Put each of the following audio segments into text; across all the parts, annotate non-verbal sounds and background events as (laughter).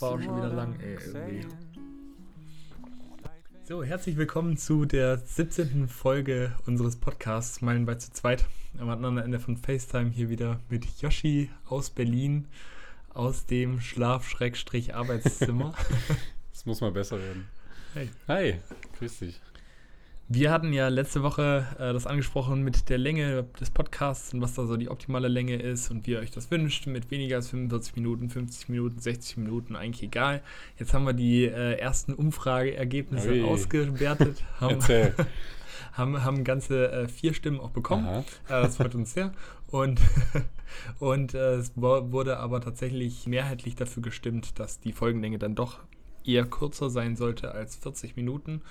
war auch schon wieder lang, ey, irgendwie. So, herzlich willkommen zu der 17. Folge unseres Podcasts Meilen bei zu zweit. Am anderen Ende von FaceTime hier wieder mit Yoshi aus Berlin, aus dem Schlaf-Arbeitszimmer. (laughs) das muss mal besser werden. Hey. Hi, grüß dich. Wir hatten ja letzte Woche äh, das angesprochen mit der Länge des Podcasts und was da so die optimale Länge ist und wie ihr euch das wünscht, mit weniger als 45 Minuten, 50 Minuten, 60 Minuten, eigentlich egal. Jetzt haben wir die äh, ersten Umfrageergebnisse Ui. ausgewertet, (laughs) haben, (laughs) haben, haben ganze äh, vier Stimmen auch bekommen. Äh, das freut uns sehr. Und, (laughs) und äh, es wurde aber tatsächlich mehrheitlich dafür gestimmt, dass die Folgenlänge dann doch eher kürzer sein sollte als 40 Minuten.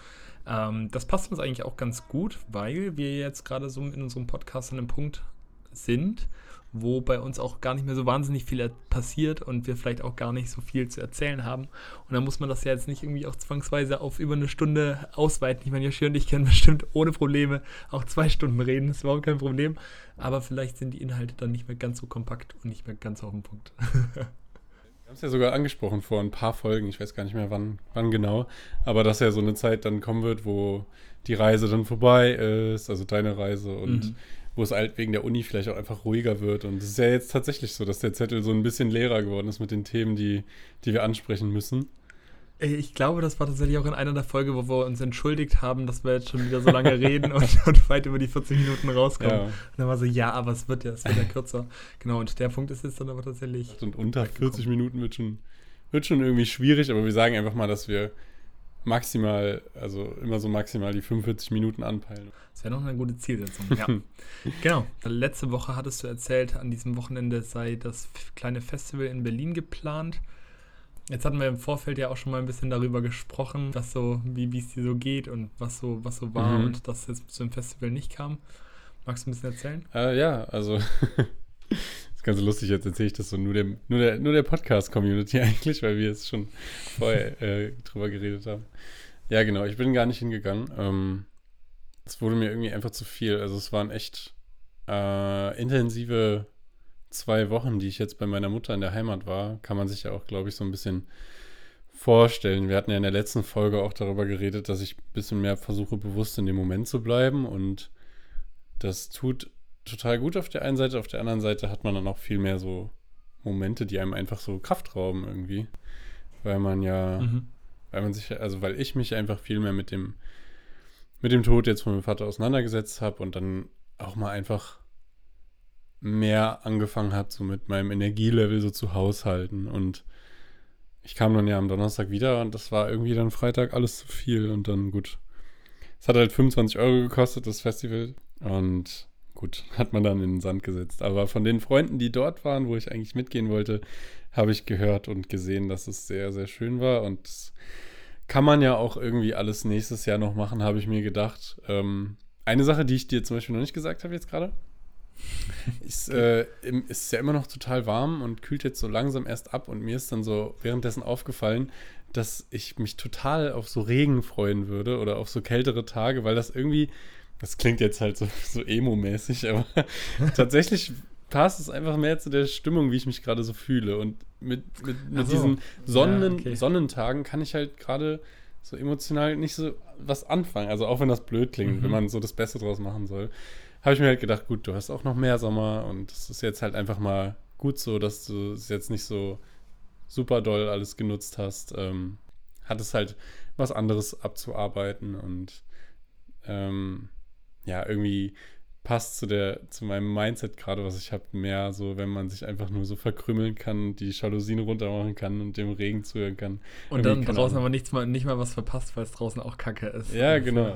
Ähm, das passt uns eigentlich auch ganz gut, weil wir jetzt gerade so in unserem Podcast an einem Punkt sind, wo bei uns auch gar nicht mehr so wahnsinnig viel passiert und wir vielleicht auch gar nicht so viel zu erzählen haben. Und dann muss man das ja jetzt nicht irgendwie auch zwangsweise auf über eine Stunde ausweiten. Ich meine, Joshi und ich können (laughs) bestimmt ohne Probleme auch zwei Stunden reden, das ist überhaupt kein Problem. Aber vielleicht sind die Inhalte dann nicht mehr ganz so kompakt und nicht mehr ganz auf den Punkt. (laughs) Wir haben es ja sogar angesprochen vor ein paar Folgen, ich weiß gar nicht mehr wann, wann genau, aber dass ja so eine Zeit dann kommen wird, wo die Reise dann vorbei ist, also deine Reise und mhm. wo es halt wegen der Uni vielleicht auch einfach ruhiger wird. Und es ist ja jetzt tatsächlich so, dass der Zettel so ein bisschen leerer geworden ist mit den Themen, die, die wir ansprechen müssen. Ich glaube, das war tatsächlich auch in einer der Folgen, wo wir uns entschuldigt haben, dass wir jetzt schon wieder so lange reden und, (laughs) und, weit über die 40 Minuten rauskommen. Ja. Und dann war so, ja, aber es wird ja, es wird ja kürzer. Genau, und der Punkt ist jetzt dann aber tatsächlich. Und unter 40 Minuten wird schon, wird schon irgendwie schwierig, aber wir sagen einfach mal, dass wir maximal, also immer so maximal die 45 Minuten anpeilen. Das wäre noch eine gute Zielsetzung, (laughs) ja. genau. Letzte Woche hattest du erzählt, an diesem Wochenende sei das kleine Festival in Berlin geplant. Jetzt hatten wir im Vorfeld ja auch schon mal ein bisschen darüber gesprochen, was so, wie es dir so geht und was so, was so war mhm. und dass es zu dem Festival nicht kam. Magst du ein bisschen erzählen? Äh, ja, also (laughs) das ist ganz lustig, jetzt erzähle ich das so nur, dem, nur der, nur der Podcast-Community (laughs) eigentlich, weil wir jetzt schon vorher äh, drüber geredet haben. Ja, genau, ich bin gar nicht hingegangen. Ähm, es wurde mir irgendwie einfach zu viel. Also es waren echt äh, intensive zwei Wochen, die ich jetzt bei meiner Mutter in der Heimat war, kann man sich ja auch, glaube ich, so ein bisschen vorstellen. Wir hatten ja in der letzten Folge auch darüber geredet, dass ich ein bisschen mehr versuche, bewusst in dem Moment zu bleiben. Und das tut total gut auf der einen Seite. Auf der anderen Seite hat man dann auch viel mehr so Momente, die einem einfach so Kraft rauben irgendwie. Weil man ja, mhm. weil man sich, also weil ich mich einfach viel mehr mit dem, mit dem Tod jetzt von meinem Vater auseinandergesetzt habe und dann auch mal einfach mehr angefangen hat, so mit meinem Energielevel so zu haushalten. Und ich kam dann ja am Donnerstag wieder und das war irgendwie dann Freitag alles zu viel und dann gut. Es hat halt 25 Euro gekostet, das Festival. Und gut, (laughs) hat man dann in den Sand gesetzt. Aber von den Freunden, die dort waren, wo ich eigentlich mitgehen wollte, habe ich gehört und gesehen, dass es sehr, sehr schön war. Und kann man ja auch irgendwie alles nächstes Jahr noch machen, habe ich mir gedacht. Ähm, eine Sache, die ich dir zum Beispiel noch nicht gesagt habe jetzt gerade, ist, äh, ist ja immer noch total warm und kühlt jetzt so langsam erst ab. Und mir ist dann so währenddessen aufgefallen, dass ich mich total auf so Regen freuen würde oder auf so kältere Tage, weil das irgendwie, das klingt jetzt halt so, so emo-mäßig, aber (laughs) tatsächlich passt es einfach mehr zu der Stimmung, wie ich mich gerade so fühle. Und mit, mit, mit so. diesen Sonnen, ja, okay. Sonnentagen kann ich halt gerade so emotional nicht so was anfangen. Also auch wenn das blöd klingt, mhm. wenn man so das Beste draus machen soll habe ich mir halt gedacht, gut, du hast auch noch mehr Sommer und es ist jetzt halt einfach mal gut so, dass du es jetzt nicht so super doll alles genutzt hast. Ähm, hattest halt was anderes abzuarbeiten und ähm, ja, irgendwie passt zu der, zu meinem Mindset gerade, was ich habe, mehr so, wenn man sich einfach nur so verkrümmeln kann, die Jalousien runtermachen kann und dem Regen zuhören kann. Und dann draußen aber nichts mal, nicht mal was verpasst, weil es draußen auch Kacke ist. Ja, also, genau.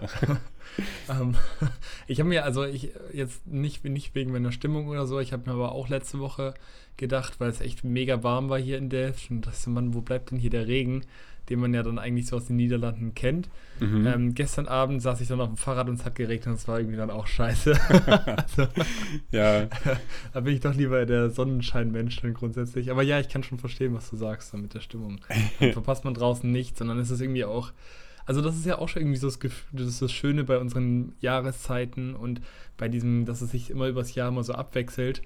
(laughs) ähm, (laughs) ich habe mir, also ich jetzt nicht, nicht wegen meiner Stimmung oder so, ich habe mir aber auch letzte Woche gedacht, weil es echt mega warm war hier in Delft und dachte, Mann, wo bleibt denn hier der Regen? Den man ja dann eigentlich so aus den Niederlanden kennt. Mhm. Ähm, gestern Abend saß ich dann auf dem Fahrrad und es hat geregnet und es war irgendwie dann auch scheiße. (laughs) also, ja. (laughs) da bin ich doch lieber der Sonnenscheinmensch dann grundsätzlich. Aber ja, ich kann schon verstehen, was du sagst mit der Stimmung. Dann (laughs) verpasst man draußen nichts, sondern ist es irgendwie auch. Also das ist ja auch schon irgendwie so das Gefühl, das ist das Schöne bei unseren Jahreszeiten und bei diesem, dass es sich immer übers Jahr immer so abwechselt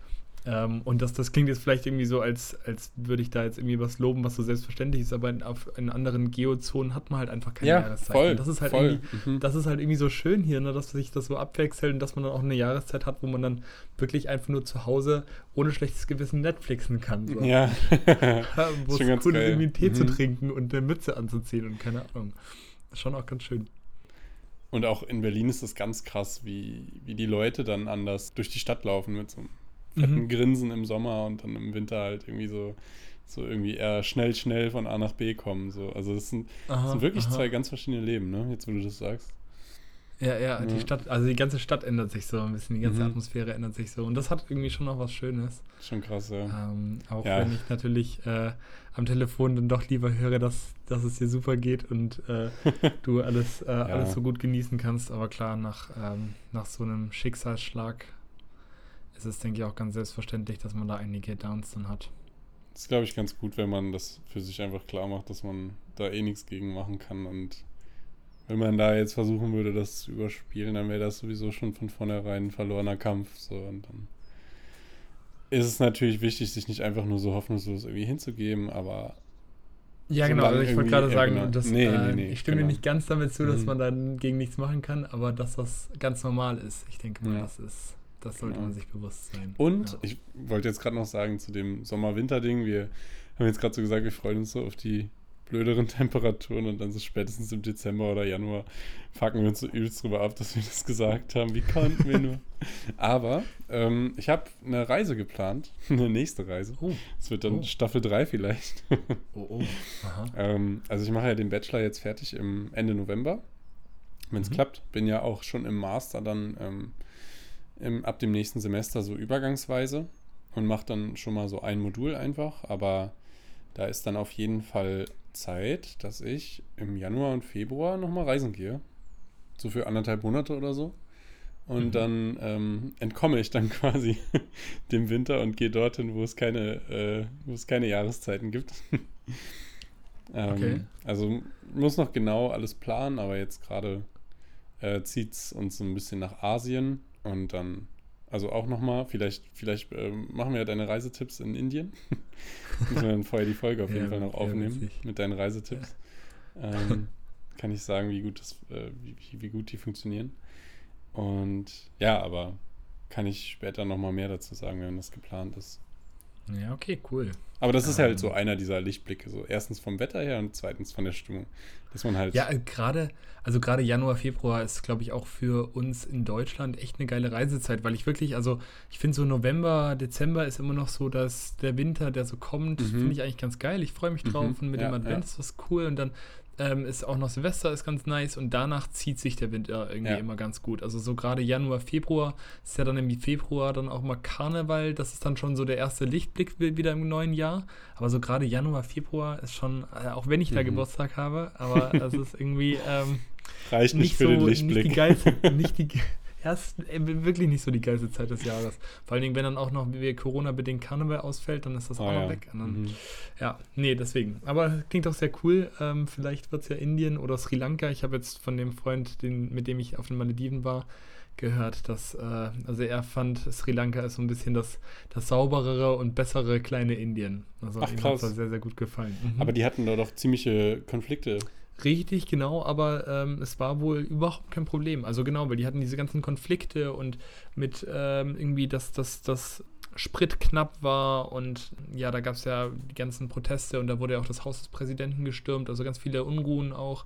Ähm, und das, das klingt jetzt vielleicht irgendwie so, als, als würde ich da jetzt irgendwie was loben, was so selbstverständlich ist, aber in, auf, in anderen Geozonen hat man halt einfach keine Ja, Jahreszeit. voll, Und das ist halt voll. irgendwie, Mhm. das ist halt irgendwie so schön hier, ne, dass sich das so abwechselt und dass man dann auch eine Jahreszeit hat, wo man dann wirklich einfach nur zu Hause ohne schlechtes Gewissen Netflixen kann. So. Ja. (laughs) (laughs) wo es ganz cool ist, irgendwie einen Tee zu Mhm. trinken und eine Mütze anzuziehen und keine Ahnung. Schon auch ganz schön. Und auch in Berlin ist es ganz krass, wie, wie die Leute dann anders durch die Stadt laufen mit so einem Mhm. Grinsen im Sommer und dann im Winter halt irgendwie so, so irgendwie eher schnell, schnell von A nach B kommen. So. Also das sind, das Aha, sind wirklich aha. zwei ganz verschiedene Leben, ne? Jetzt, wo du das sagst. Ja, ja, die Ja. Stadt, also die ganze Stadt ändert sich so ein bisschen, die ganze Mhm. Atmosphäre ändert sich so. Und das hat irgendwie schon noch was Schönes. Schon krass, ja. Ähm, auch Ja. wenn ich natürlich äh, am Telefon dann doch lieber höre, dass, dass es dir super geht und äh, (laughs) du alles, äh, alles so gut genießen kannst. Aber klar, nach, ähm, nach so einem Schicksalsschlag ist es, denke ich, auch ganz selbstverständlich, dass man da einige Downs dann hat. Das ist, glaube ich, ganz gut, wenn man das für sich einfach klar macht, dass man da eh nichts gegen machen kann. Und wenn man da jetzt versuchen würde, das zu überspielen, dann wäre das sowieso schon von vornherein ein verlorener Kampf. So, und dann ist es natürlich wichtig, sich nicht einfach nur so hoffnungslos irgendwie hinzugeben, aber Ja, genau. Also ich wollte gerade ja, sagen, genau. dass, Nee, äh, nee, nee, ich stimme genau. nicht ganz damit zu, dass Mhm. man dann gegen nichts machen kann, aber dass das ganz normal ist. Ich denke mal, Ja. das ist, das sollte Genau. man sich bewusst sein. Und ja. ich wollte jetzt gerade noch sagen zu dem Sommer-Winter-Ding, wir haben jetzt gerade so gesagt, wir freuen uns so auf die blöderen (laughs) Temperaturen und dann so spätestens im Dezember oder Januar fucken wir uns so übelst drüber ab, dass wir das gesagt haben. Wie konnten wir nur? (laughs) Aber ähm, ich habe eine Reise geplant, (laughs) eine nächste Reise. Oh, Es wird dann Oh. Staffel 3 vielleicht. oh, oh. Ähm, also ich mache ja den Bachelor jetzt fertig im Ende November. Wenn es Mhm. klappt, bin ja auch schon im Master dann ähm, im, ab dem nächsten Semester so übergangsweise und mache dann schon mal so ein Modul einfach. Aber da ist dann auf jeden Fall Zeit, dass ich im Januar und Februar nochmal reisen gehe. So für anderthalb Monate oder so. Und Mhm. dann ähm, entkomme ich dann (laughs) quasi dem Winter und gehe dorthin, wo es keine, äh, wo es keine Jahreszeiten gibt. (laughs) ähm, Okay. Also muss noch genau alles planen, aber jetzt gerade äh, zieht es uns so ein bisschen nach Asien und dann, also auch nochmal, vielleicht, vielleicht ähm, machen wir ja deine Reisetipps in Indien. (laughs) Müssen wir dann vorher die Folge auf jeden Ja, Fall noch ja, aufnehmen mit deinen Reisetipps. Ähm, (laughs) kann ich sagen, wie gut, das, äh, wie, wie- wie gut die funktionieren. Und ja, aber kann ich später nochmal mehr dazu sagen, wenn das geplant ist. Ja, okay, cool. Aber das ist Ähm. halt so einer dieser Lichtblicke. So erstens vom Wetter her und zweitens von der Stimmung. Dass man halt. Ja, äh, gerade, also gerade Januar, Februar ist, glaube ich, auch für uns in Deutschland echt eine geile Reisezeit, weil ich wirklich, also ich finde so November, Dezember ist immer noch so, dass der Winter, der so kommt, Mhm. finde ich eigentlich ganz geil. Ich freue mich drauf Mhm, und mit ja, dem Advent ja. ist was cool und dann ähm, ist auch noch Silvester ist ganz nice und danach zieht sich der Winter irgendwie Ja. immer ganz gut. Also so gerade Januar, Februar ist ja dann im Februar dann auch mal Karneval, das ist dann schon so der erste Lichtblick wi- wieder im neuen Jahr. Aber so gerade Januar, Februar ist schon, äh, auch wenn ich da Mhm. Geburtstag habe, aber es ist irgendwie ähm, reicht nicht, nicht für so den nicht Lichtblick. die geilste, (laughs) nicht die ja, es ist äh, wirklich nicht so die geilste Zeit des Jahres. Vor allen Dingen, wenn dann auch noch wie Corona-bedingt Karneval ausfällt, dann ist das auch Ah, noch ja. weg. Dann, Mhm. ja, nee, deswegen. Aber klingt auch sehr cool. Ähm, vielleicht wird es ja Indien oder Sri Lanka. Ich habe jetzt von dem Freund, den, mit dem ich auf den Malediven war, gehört, dass, äh, also er fand, Sri Lanka ist so ein bisschen das, das sauberere und bessere kleine Indien. Also Ach, ihm hat das sehr, sehr gut gefallen. Mhm. Aber die hatten da doch ziemliche Konflikte. Richtig, genau, aber ähm, es war wohl überhaupt kein Problem. Also genau, weil die hatten diese ganzen Konflikte und mit ähm, irgendwie, dass das, das Sprit knapp war und ja, da gab es ja die ganzen Proteste und da wurde ja auch das Haus des Präsidenten gestürmt, also ganz viele Unruhen auch.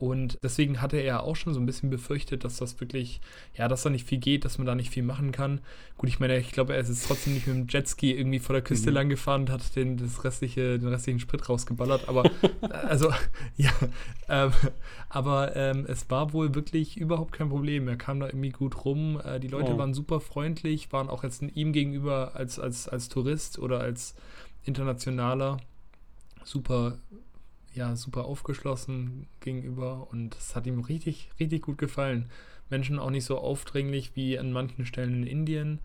Und deswegen hatte er auch schon so ein bisschen befürchtet, dass das wirklich, ja, dass da nicht viel geht, dass man da nicht viel machen kann. Gut, ich meine, ich glaube, er ist jetzt trotzdem nicht mit dem Jetski irgendwie vor der Küste Mhm. lang gefahren und hat den, das restliche, den restlichen Sprit rausgeballert. Aber, (laughs) also, (laughs) ja, ähm, aber ähm, es war wohl wirklich überhaupt kein Problem. Er kam da irgendwie gut rum. Äh, die Leute Oh. waren super freundlich, waren auch jetzt ihm gegenüber als, als, als Tourist oder als Internationaler super, ja, super aufgeschlossen gegenüber und es hat ihm richtig, richtig gut gefallen. Menschen auch nicht so aufdringlich wie an manchen Stellen in Indien.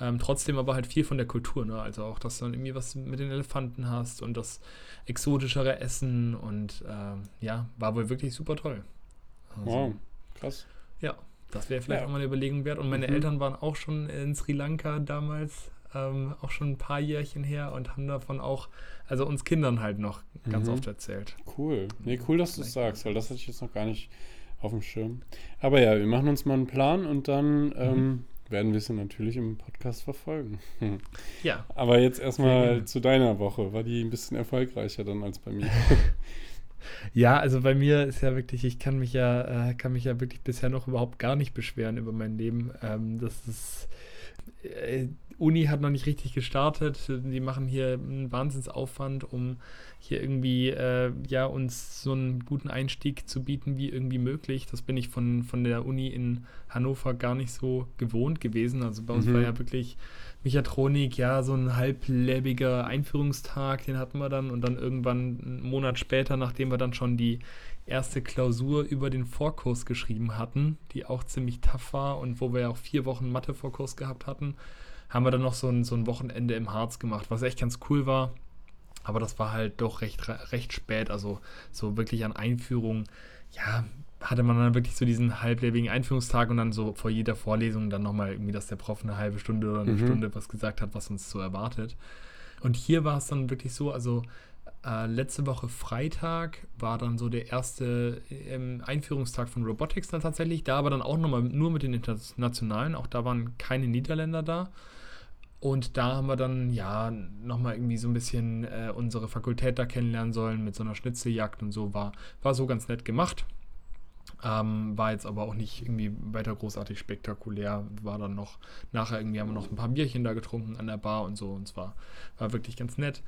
Ähm, trotzdem aber halt viel von der Kultur, ne? Also auch, dass du dann irgendwie was mit den Elefanten hast und das exotischere Essen und ähm, ja, war wohl wirklich super toll. Also, Wow, krass. Ja, das wäre vielleicht Ja. auch mal eine Überlegung wert. Und meine Mhm. Eltern waren auch schon in Sri Lanka damals, ähm, auch schon ein paar Jährchen her und haben davon auch, also uns Kindern halt noch ganz Mhm. oft erzählt. Cool. Nee, cool, dass du es sagst, weil das hatte ich jetzt noch gar nicht auf dem Schirm. Aber ja, wir machen uns mal einen Plan und dann ähm, werden wir es natürlich im Podcast verfolgen. (laughs) Ja, Aber jetzt erstmal zu deiner Woche. War die ein bisschen erfolgreicher dann als bei mir? (laughs) Ja, also bei mir ist ja wirklich, ich kann mich ja, äh, kann mich ja wirklich bisher noch überhaupt gar nicht beschweren über mein Leben. Ähm, das ist, äh, Uni hat noch nicht richtig gestartet. Die machen hier einen Wahnsinnsaufwand, um hier irgendwie, äh, ja, uns so einen guten Einstieg zu bieten, wie irgendwie möglich. Das bin ich von, von der Uni in Hannover gar nicht so gewohnt gewesen. Also bei uns Mhm. war ja wirklich Mechatronik, ja, so ein halblebiger Einführungstag, den hatten wir dann und dann irgendwann einen Monat später, nachdem wir dann schon die erste Klausur über den Vorkurs geschrieben hatten, die auch ziemlich tough war und wo wir ja auch vier Wochen Mathe-Vorkurs gehabt hatten, haben wir dann noch so ein, so ein Wochenende im Harz gemacht, was echt ganz cool war. Aber das war halt doch recht, recht spät, also so wirklich an Einführung, ja, hatte man dann wirklich so diesen halblebigen Einführungstag und dann so vor jeder Vorlesung dann nochmal irgendwie, dass der Prof eine halbe Stunde oder eine Mhm. Stunde was gesagt hat, was uns so erwartet. Und hier war es dann wirklich so, also äh, letzte Woche Freitag war dann so der erste ähm, Einführungstag von Robotics dann tatsächlich, da aber dann auch nochmal nur mit den Internationalen, auch da waren keine Niederländer da. Und da haben wir dann ja nochmal irgendwie so ein bisschen äh, unsere Fakultät da kennenlernen sollen mit so einer Schnitzeljagd und so. War, war so ganz nett gemacht. Ähm, war jetzt aber auch nicht irgendwie weiter großartig spektakulär. War dann noch, nachher irgendwie haben wir noch ein paar Bierchen da getrunken an der Bar und so. Und es war, war wirklich ganz nett.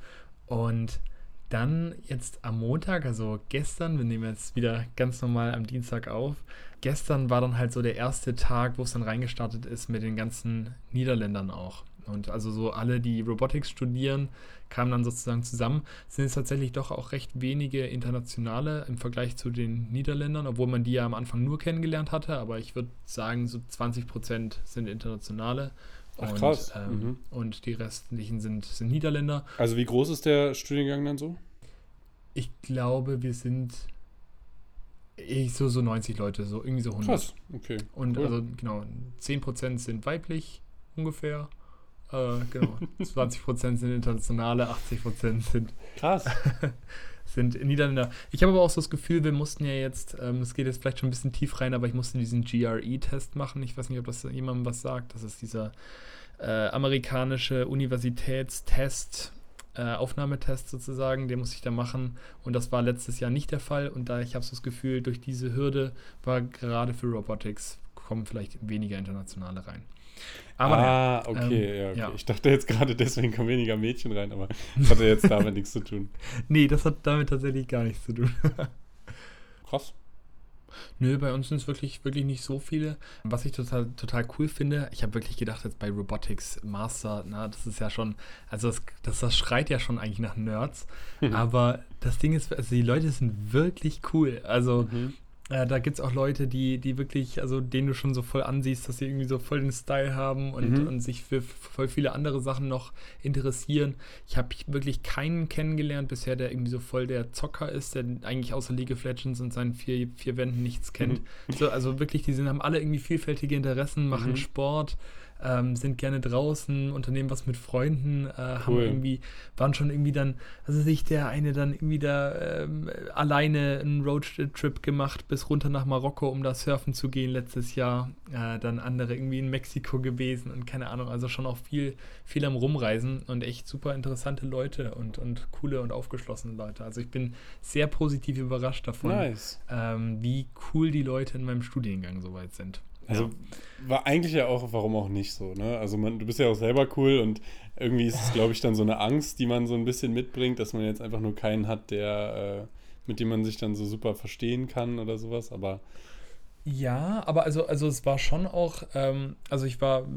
Und dann jetzt am Montag, also gestern, wir nehmen jetzt wieder ganz normal am Dienstag auf. Gestern war dann halt so der erste Tag, wo es dann reingestartet ist mit den ganzen Niederländern auch. Und also so alle, die Robotics studieren, kamen dann sozusagen zusammen. Es sind jetzt tatsächlich doch auch recht wenige internationale im Vergleich zu den Niederländern, obwohl man die ja am Anfang nur kennengelernt hatte. Aber ich würde sagen, so 20 Prozent sind internationale. Ach, und, krass. Ähm, Mhm. und die restlichen sind, sind Niederländer. Also wie groß ist der Studiengang dann so? Ich glaube, wir sind ich, so, so 90 Leute, so irgendwie so 100. Krass, okay. Und cool. also genau, 10% sind weiblich ungefähr. Äh, genau, (laughs) 20% sind internationale, 80% sind, Krass. (laughs) sind Niederländer. Ich habe aber auch so das Gefühl, wir mussten ja jetzt, ähm, es geht jetzt vielleicht schon ein bisschen tief rein, aber ich musste diesen GRE-Test machen. Ich weiß nicht, ob das jemandem was sagt. Das ist dieser äh, amerikanische Universitätstest, äh, Aufnahmetest sozusagen, den muss ich da machen. Und das war letztes Jahr nicht der Fall. Und da ich habe so das Gefühl, durch diese Hürde war gerade für Robotics kommen vielleicht weniger internationale rein. Aber ah, okay, ähm, ja, okay. ja. Ich dachte jetzt gerade, deswegen kommen weniger Mädchen rein, aber das hatte jetzt damit nichts zu tun. (laughs) nee, das hat damit tatsächlich gar nichts zu tun. (laughs) Krass. Nö, bei uns sind es wirklich, wirklich nicht so viele. Was ich total, total cool finde, ich habe wirklich gedacht, jetzt bei Robotics Master, na, das ist ja schon, also das, das, das schreit ja schon eigentlich nach Nerds. Aber das Ding ist, also die Leute sind wirklich cool. Also Mhm. Äh, da gibt es auch Leute, die, die wirklich, also denen du schon so voll ansiehst, dass sie irgendwie so voll den Style haben und, Mhm. und sich für voll viele andere Sachen noch interessieren. Ich habe wirklich keinen kennengelernt bisher, der irgendwie so voll der Zocker ist, der eigentlich außer League of Legends und seinen vier, vier Wänden nichts kennt. So, also wirklich, die sind, haben alle irgendwie vielfältige Interessen, machen Mhm. Sport, ähm, sind gerne draußen, unternehmen was mit Freunden, äh, haben Cool. irgendwie, waren schon irgendwie dann, also sich der eine dann irgendwie da ähm, alleine einen Roadtrip gemacht bis runter nach Marokko, um da surfen zu gehen letztes Jahr. Äh, dann andere irgendwie in Mexiko gewesen und keine Ahnung, also schon auch viel, viel am Rumreisen und echt super interessante Leute und, und coole und aufgeschlossene Leute. Also ich bin sehr positiv überrascht davon, Nice. ähm, wie cool die Leute in meinem Studiengang soweit sind. Also war eigentlich ja auch, warum auch nicht so, ne? Also man, du bist ja auch selber cool und irgendwie ist es, glaube ich, dann so eine Angst, die man so ein bisschen mitbringt, dass man jetzt einfach nur keinen hat, der, äh, mit dem man sich dann so super verstehen kann oder sowas, aber Ja, aber also, also es war schon auch, ähm, also ich war,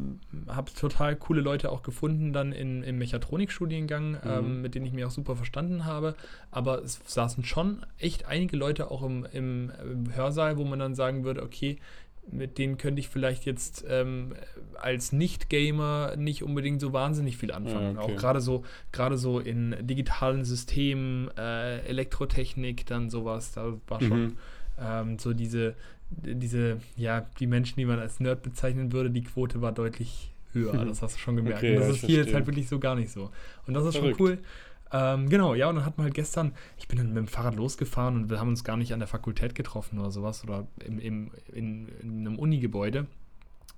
habe total coole Leute auch gefunden dann in, im Mechatronikstudiengang, ähm, mit denen ich mich auch super verstanden habe. Aber es saßen schon echt einige Leute auch im, im Hörsaal, wo man dann sagen würde, okay, mit denen könnte ich vielleicht jetzt ähm, als Nicht-Gamer nicht unbedingt so wahnsinnig viel anfangen. Ja, okay. Auch gerade so, gerade so in digitalen Systemen, äh, Elektrotechnik, dann sowas, da war schon Mhm. ähm, so diese, diese, ja, die Menschen, die man als Nerd bezeichnen würde, die Quote war deutlich höher. (laughs) Das hast du schon gemerkt. Okay, und das ja, ist hier jetzt verstehe. halt wirklich so gar nicht so. Und das ist Verrückt. schon cool. Ähm, genau, ja, und dann hat man halt gestern, ich bin dann mit dem Fahrrad losgefahren und wir haben uns gar nicht an der Fakultät getroffen oder sowas oder im, im, in, in einem Unigebäude,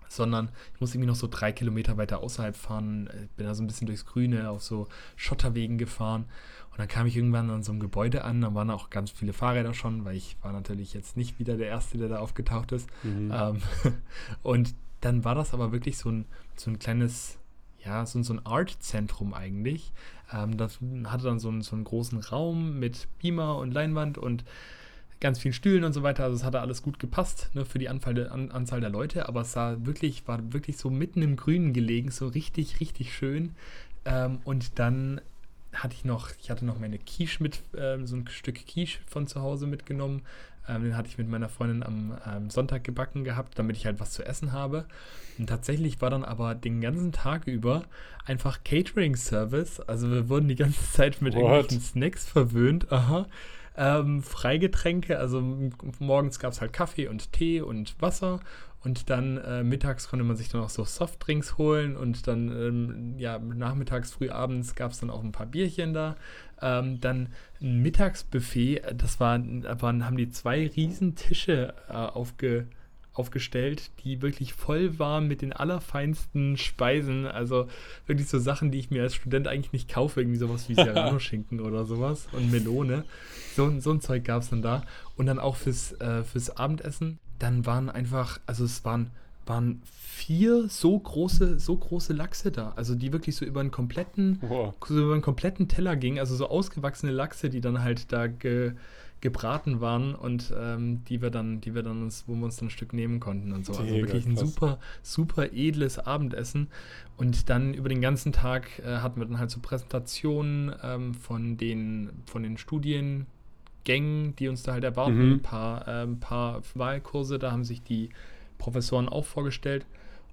sondern ich muss irgendwie noch so drei Kilometer weiter außerhalb fahren, bin da so ein bisschen durchs Grüne auf so Schotterwegen gefahren und dann kam ich irgendwann an so einem Gebäude an, da waren auch ganz viele Fahrräder schon, weil ich war natürlich jetzt nicht wieder der Erste, der da aufgetaucht ist. Mhm. Ähm, (laughs) und dann war das aber wirklich so ein, so ein kleines, ja, so, so ein Art-Zentrum eigentlich. Ähm, das hatte dann so einen, so einen großen Raum mit Beamer und Leinwand und ganz vielen Stühlen und so weiter. Also es hatte alles gut gepasst ne, für die Anfall an, Anzahl der Leute, aber es sah wirklich, war wirklich so mitten im Grünen gelegen, so richtig, richtig schön. Ähm, und dann hatte ich noch, ich hatte noch meine Quiche mit, ähm, so ein Stück Quiche von zu Hause mitgenommen. Ähm, den hatte ich mit meiner Freundin am ähm, Sonntag gebacken gehabt, damit ich halt was zu essen habe. Und tatsächlich war dann aber den ganzen Tag über einfach Catering-Service. Also wir wurden die ganze Zeit mit What? irgendwelchen Snacks verwöhnt. Aha. Ähm, Freigetränke, also morgens gab es halt Kaffee und Tee und Wasser und dann äh, mittags konnte man sich dann auch so Softdrinks holen und dann ähm, ja nachmittags, früh abends gab es dann auch ein paar Bierchen da. Ähm, dann ein Mittagsbuffet, äh, das da waren, haben die zwei riesen Tische äh, aufge, aufgestellt, die wirklich voll waren mit den allerfeinsten Speisen. Also wirklich so Sachen, die ich mir als Student eigentlich nicht kaufe, irgendwie sowas wie Serrano-Schinken oder sowas und Melone. So, so ein Zeug gab es dann da. Und dann auch fürs, äh, fürs Abendessen. Dann waren einfach, also es waren, waren vier so große, so große Lachse da. Also die wirklich so über einen kompletten, Wow. so über einen kompletten Teller gingen. Also so ausgewachsene Lachse, die dann halt da ge, gebraten waren und ähm, die wir dann, die wir dann uns, wo wir uns dann ein Stück nehmen konnten und so. Also Mega wirklich ein krass. super, super edles Abendessen. Und dann über den ganzen Tag äh, hatten wir dann halt so Präsentationen ähm, von den, von den Studiengängen, die uns da halt erwarten. Mhm. Ein paar, ähm, paar Wahlkurse, da haben sich die Professoren auch vorgestellt.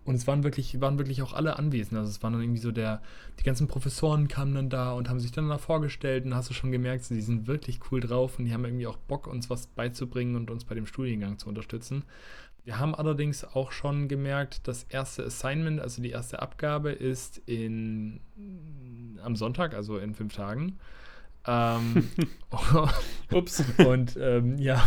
Und es waren wirklich, waren wirklich auch alle anwesend. Also es waren dann irgendwie so der, die ganzen Professoren kamen dann da und haben sich dann da vorgestellt und hast du schon gemerkt, sie sind wirklich cool drauf und die haben irgendwie auch Bock, uns was beizubringen und uns bei dem Studiengang zu unterstützen. Wir haben allerdings auch schon gemerkt, das erste Assignment, also die erste Abgabe, ist in, am Sonntag, also in fünf Tagen. Ähm, (laughs) Ups. und ähm, ja,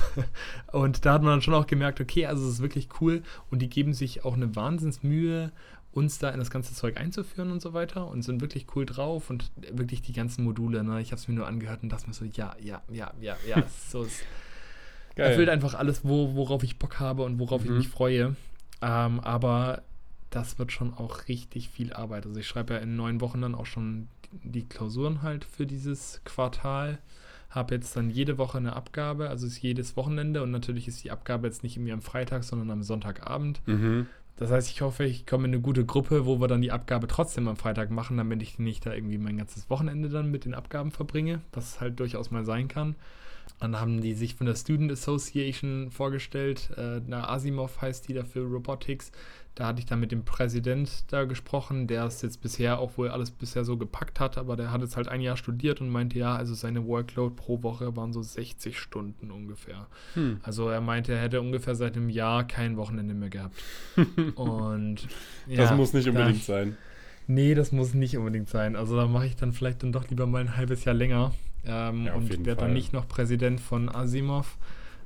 und da hat man dann schon auch gemerkt, okay, also es ist wirklich cool und die geben sich auch eine Wahnsinnsmühe, uns da in das ganze Zeug einzuführen und so weiter und sind wirklich cool drauf und wirklich die ganzen Module, ne, ich habe es mir nur angehört und dachte mir so, ja, ja, ja, ja, ja, (laughs) es ist so es erfüllt einfach alles, wo, worauf ich Bock habe und worauf ich Mhm. mich freue. Ähm, aber das wird schon auch richtig viel Arbeit. Also ich schreibe ja in neun Wochen dann auch schon die Klausuren halt für dieses Quartal. Habe jetzt dann jede Woche eine Abgabe, also ist jedes Wochenende und natürlich ist die Abgabe jetzt nicht irgendwie am Freitag, sondern am Sonntagabend. Mhm. Das heißt, ich hoffe, ich komme in eine gute Gruppe, wo wir dann die Abgabe trotzdem am Freitag machen, damit ich nicht da irgendwie mein ganzes Wochenende dann mit den Abgaben verbringe, was halt durchaus mal sein kann. Dann haben die sich von der Student Association vorgestellt, äh, na, Asimov heißt die da für Robotics. Da hatte ich dann mit dem Präsident da gesprochen, der es jetzt bisher auch wohl alles bisher so gepackt hat, aber der hat jetzt halt ein Jahr studiert und meinte, ja, also seine Workload pro Woche waren so 60 Stunden ungefähr. Hm. Also er meinte, er hätte ungefähr seit einem Jahr kein Wochenende mehr gehabt. (laughs) Und Das ja, muss nicht unbedingt sein. Nee, das muss nicht unbedingt sein. Also da mache ich dann vielleicht dann doch lieber mal ein halbes Jahr länger ähm, Ja, und werde dann nicht noch Präsident von Asimov,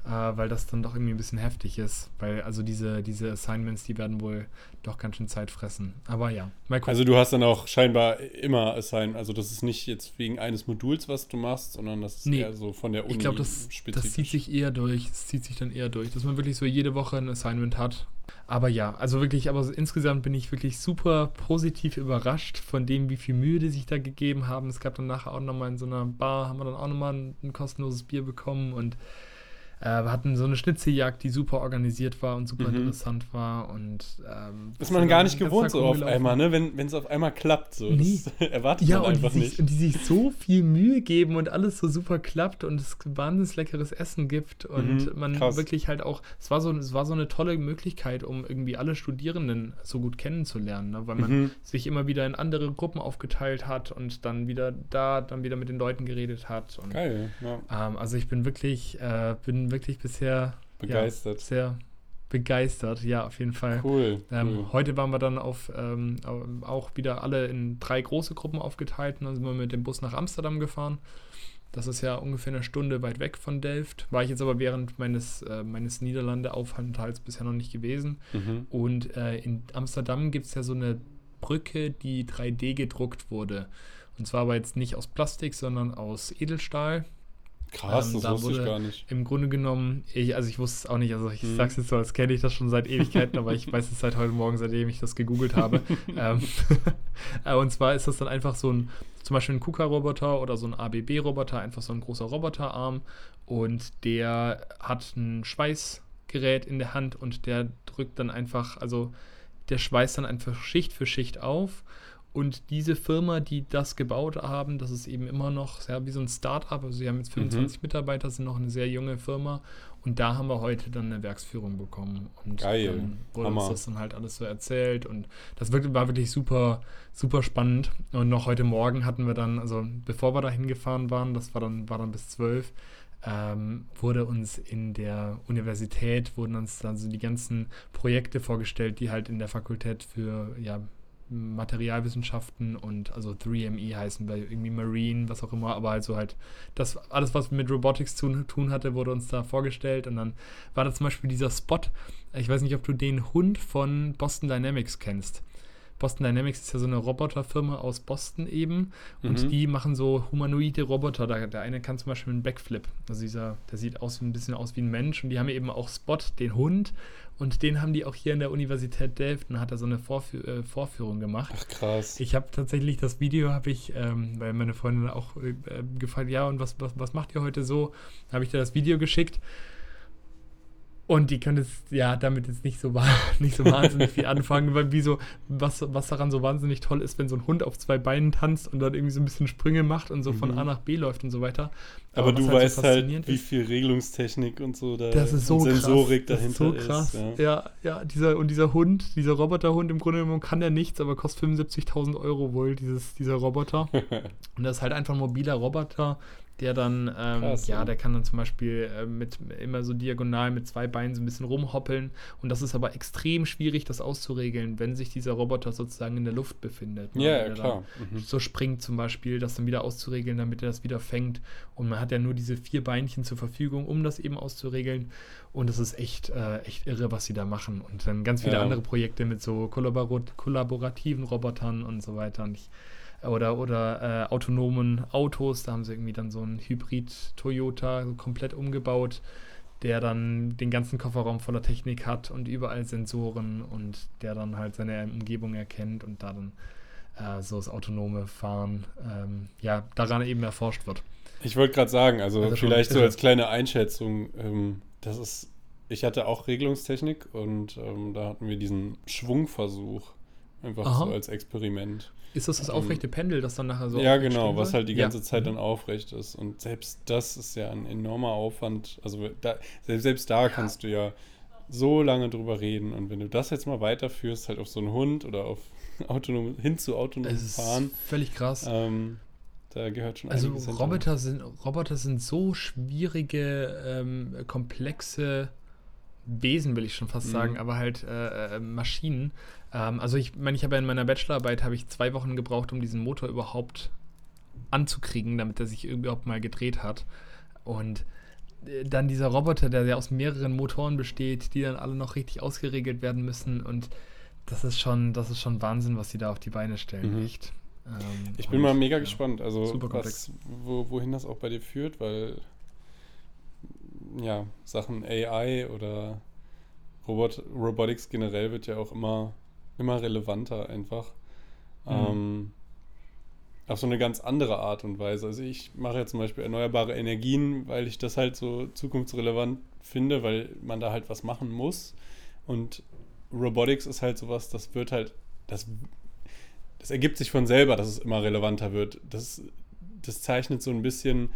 äh, weil das dann doch irgendwie ein bisschen heftig ist. Weil also diese, diese Assignments, die werden wohl doch ganz schön Zeit fressen. Aber ja, mal gucken. Also du hast dann auch scheinbar immer Assign, also das ist nicht jetzt wegen eines Moduls, was du machst, sondern das ist Nee. eher so von der Uni ich glaube, das, das zieht sich eher durch. Das zieht sich dann eher durch, dass man wirklich so jede Woche ein Assignment hat. Aber ja, also wirklich, aber insgesamt bin ich wirklich super positiv überrascht von dem, wie viel Mühe die sich da gegeben haben. Es gab dann nachher auch nochmal in so einer Bar, haben wir dann auch nochmal ein, ein kostenloses Bier bekommen und wir hatten so eine Schnitzeljagd, die super organisiert war und super Mhm. interessant war und ähm, ist man gar nicht gewohnt so auf einmal, ne? Wenn es auf einmal klappt, so. Nee. Das (laughs) erwartet Ja, man und einfach sich, nicht. und die sich so viel Mühe geben und alles so super klappt und es wahnsinnig leckeres Essen gibt und Mhm, man krass. wirklich halt auch, es war, so, es war so eine tolle Möglichkeit, um irgendwie alle Studierenden so gut kennenzulernen, ne? weil man Mhm. sich immer wieder in andere Gruppen aufgeteilt hat und dann wieder da, dann wieder mit den Leuten geredet hat. Und, Geil, ja. ähm, also ich bin wirklich, äh, bin wirklich bisher Begeistert. Ja, sehr begeistert. Ja, auf jeden Fall. Cool. Ähm, cool. Heute waren wir dann auf ähm, auch wieder alle in drei große Gruppen aufgeteilt und dann sind wir mit dem Bus nach Amsterdam gefahren. Das ist ja ungefähr eine Stunde weit weg von Delft. War ich jetzt aber während meines, äh, meines Niederlande-Aufenthalts bisher noch nicht gewesen. Mhm. Und äh, in Amsterdam gibt es ja so eine Brücke, die 3D gedruckt wurde. Und zwar aber jetzt nicht aus Plastik, sondern aus Edelstahl. Krass, Ähm, das da wusste ich gar nicht. Im Grunde genommen, ich, also ich wusste es auch nicht, also ich Mhm. sag's jetzt so, als kenne ich das schon seit Ewigkeiten, aber ich weiß es seit heute Morgen, seitdem ich das gegoogelt habe. (laughs) ähm, (laughs) äh, und zwar ist das dann einfach so ein, zum Beispiel ein KUKA-Roboter oder so ein ABB-Roboter, einfach so ein großer Roboterarm und der hat ein Schweißgerät in der Hand und der drückt dann einfach, also der schweißt dann einfach Schicht für Schicht auf und diese Firma, die das gebaut haben, das ist eben immer noch sehr wie so ein Start-up. Also sie haben jetzt 25 Mitarbeiter, sind noch eine sehr junge Firma. Und da haben wir heute dann eine Werksführung bekommen. Und Geil. dann wurde Hammer. uns das dann halt alles so erzählt. Und das war wirklich super, super spannend. Und noch heute Morgen hatten wir dann, also bevor wir da hingefahren waren, das war dann, war dann bis 12, ähm, wurde uns in der Universität, wurden uns dann so die ganzen Projekte vorgestellt, die halt in der Fakultät für ja, Materialwissenschaften und also 3ME heißen, bei irgendwie Marine, was auch immer, aber also halt das alles, was mit Robotics zu tun hatte, wurde uns da vorgestellt und dann war da zum Beispiel dieser Spot, ich weiß nicht, ob du den Hund von Boston Dynamics kennst. Boston Dynamics ist ja so eine Roboterfirma aus Boston eben und Mhm. die machen so humanoide Roboter. Da, der eine kann zum Beispiel einen Backflip. Also dieser, der sieht aus ein bisschen aus wie ein Mensch und die haben eben auch Spot, den Hund und den haben die auch hier in der Universität Delft und da hat er so eine Vorfü äh, Vorführung gemacht. Ach krass. Ich habe tatsächlich das Video, habe ich, ähm, weil meine Freundin auch äh, äh, gefragt, ja, und was, was, was macht ihr heute so? Habe ich dir das Video geschickt. Und die können jetzt, ja, damit jetzt nicht so, (laughs) nicht so wahnsinnig viel anfangen, weil wie so, was, was daran so wahnsinnig toll ist, wenn so ein Hund auf zwei Beinen tanzt und dann irgendwie so ein bisschen Sprünge macht und so von Mhm. A nach B läuft und so weiter. Aber, was du so weißt halt, faszinierend wie viel Regelungstechnik und so da das ist so Sensorik krass. dahinter das ist so krass. ist. ja. Ja. ja, dieser und dieser Hund, dieser Roboterhund im Grunde genommen kann der nichts, aber kostet 75.000 Euro wohl dieses dieser Roboter. (laughs) und das ist halt einfach ein mobiler Roboter, der dann ähm, Krass, ja, ja. der kann dann zum Beispiel äh, mit immer so diagonal mit zwei Beinen so ein bisschen rumhoppeln und das ist aber extrem schwierig, das auszuregeln, wenn sich dieser Roboter sozusagen in der Luft befindet. ne? Ja, ja, klar. Mhm. so springt zum Beispiel, das dann wieder auszuregeln, damit er das wieder fängt. Und man hat ja nur diese vier Beinchen zur Verfügung, um das eben auszuregeln. Und das ist echt, äh, echt irre, was sie da machen. Und dann ganz viele Ja. andere Projekte mit so kollabor kollaborativen Robotern und so weiter. Und ich, oder oder äh, autonomen Autos, da haben sie irgendwie dann so einen Hybrid-Toyota komplett umgebaut, der dann den ganzen Kofferraum voller Technik hat und überall Sensoren und der dann halt seine Umgebung erkennt und da dann äh, so das autonome Fahren ähm, ja daran eben erforscht wird. Ich wollte gerade sagen, also, Also vielleicht so als kleine Einschätzung, ähm, das ist, ich hatte auch Regelungstechnik und ähm, da hatten wir diesen Schwungversuch einfach Aha. so als Experiment. Ist das das Ähm, aufrechte Pendel, das dann nachher so ja, genau, was halt die Ja. ganze Zeit Mhm. dann aufrecht ist. Und selbst das ist ja ein enormer Aufwand. Also da, selbst, selbst da kannst du ja so lange drüber reden. Und wenn du das jetzt mal weiterführst, halt auf so einen Hund oder auf (laughs) autonom, hin zu ist Fahren, völlig krass. ähm, da gehört schon Also. Roboter sind, Roboter sind so schwierige, ähm, komplexe Wesen, will ich schon fast Mhm. sagen, aber halt äh, äh, Maschinen. Ähm, also ich meine, ich habe ja in meiner Bachelorarbeit habe ich zwei Wochen gebraucht, um diesen Motor überhaupt anzukriegen, damit er sich überhaupt mal gedreht hat. Und äh, dann dieser Roboter, der ja aus mehreren Motoren besteht, die dann alle noch richtig ausgeregelt werden müssen. Und das ist schon, das ist schon Wahnsinn, was sie da auf die Beine stellen, Mhm. echt. Ähm, Ich bin mal mega ja. gespannt, also was, wo, wohin das auch bei dir führt, weil ja, Sachen AI oder Robot, Robotics generell wird ja auch immer, immer relevanter einfach. Mhm. Ähm, auf so eine ganz andere Art und Weise. Also ich mache ja zum Beispiel erneuerbare Energien, weil ich das halt so zukunftsrelevant finde, weil man da halt was machen muss. Und Robotics ist halt sowas, das wird halt, das, das ergibt sich von selber, dass es immer relevanter wird. Das, das zeichnet so ein bisschen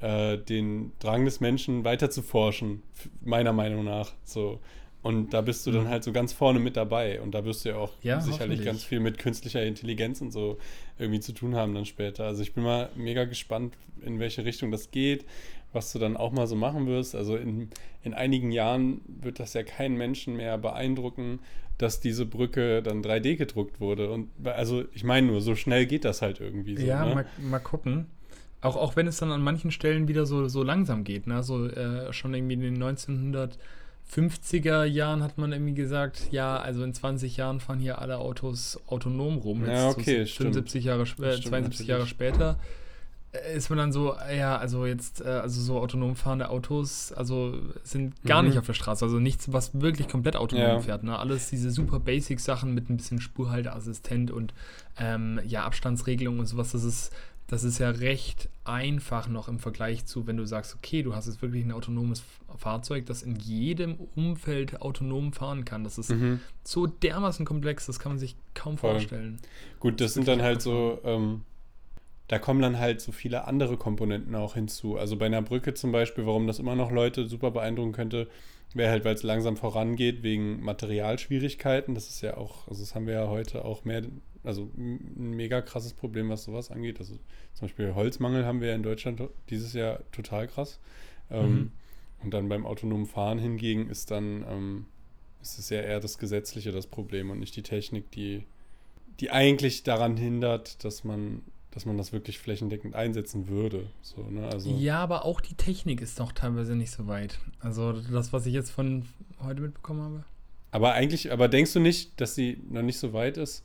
äh, den Drang des Menschen weiter zu forschen, meiner Meinung nach. So. Und da bist du dann Mhm. halt so ganz vorne mit dabei. Und da wirst du ja auch Ja, sicherlich ganz viel mit künstlicher Intelligenz und so irgendwie zu tun haben dann später. Also ich bin mal mega gespannt, in welche Richtung das geht, was du dann auch mal so machen wirst. Also in, in einigen Jahren wird das ja keinen Menschen mehr beeindrucken, dass diese Brücke dann 3D gedruckt wurde. Und also ich meine nur, so schnell geht das halt irgendwie so. Ja, ne? mal, mal gucken. Auch, auch wenn es dann an manchen Stellen wieder so, so langsam geht. Ne? So äh, schon irgendwie in den 1950er Jahren hat man irgendwie gesagt, ja, also in 20 Jahren fahren hier alle Autos autonom rum. Jetzt Ja, okay, so 75 Jahre, äh, Stimmt 72 Jahre später äh, ist man dann so, ja, also jetzt, äh, also so autonom fahrende Autos, also sind gar Mhm. nicht auf der Straße, also nichts, was wirklich komplett autonom Ja. fährt. Ne? Alles diese super Basic-Sachen mit ein bisschen Spurhalteassistent und ähm, ja, Abstandsregelung und sowas, das ist, das ist ja recht einfach noch im Vergleich zu, wenn du sagst, okay, du hast jetzt wirklich ein autonomes Fahrzeug, das in jedem Umfeld autonom fahren kann. Das ist Mhm. so dermaßen komplex, das kann man sich kaum Voll. vorstellen. Gut, das sind wirklich dann halt so, ähm, da kommen dann halt so viele andere Komponenten auch hinzu. Also bei einer Brücke zum Beispiel, warum das immer noch Leute super beeindrucken könnte, wäre halt, weil es langsam vorangeht wegen Materialschwierigkeiten. Das ist ja auch, also das haben wir ja heute auch mehr, also ein mega krasses Problem, was sowas angeht. Also zum Beispiel Holzmangel haben wir ja in Deutschland dieses Jahr total krass. Ähm, Mhm. Und dann beim autonomen Fahren hingegen ist dann, ähm, ist es ja eher das Gesetzliche das Problem und nicht die Technik, die die eigentlich daran hindert, dass man, dass man das wirklich flächendeckend einsetzen würde. So, ne? Also, Ja, aber auch die Technik ist doch teilweise nicht so weit. Also das, was ich jetzt von heute mitbekommen habe. Aber eigentlich, aber denkst du nicht, dass sie noch nicht so weit ist,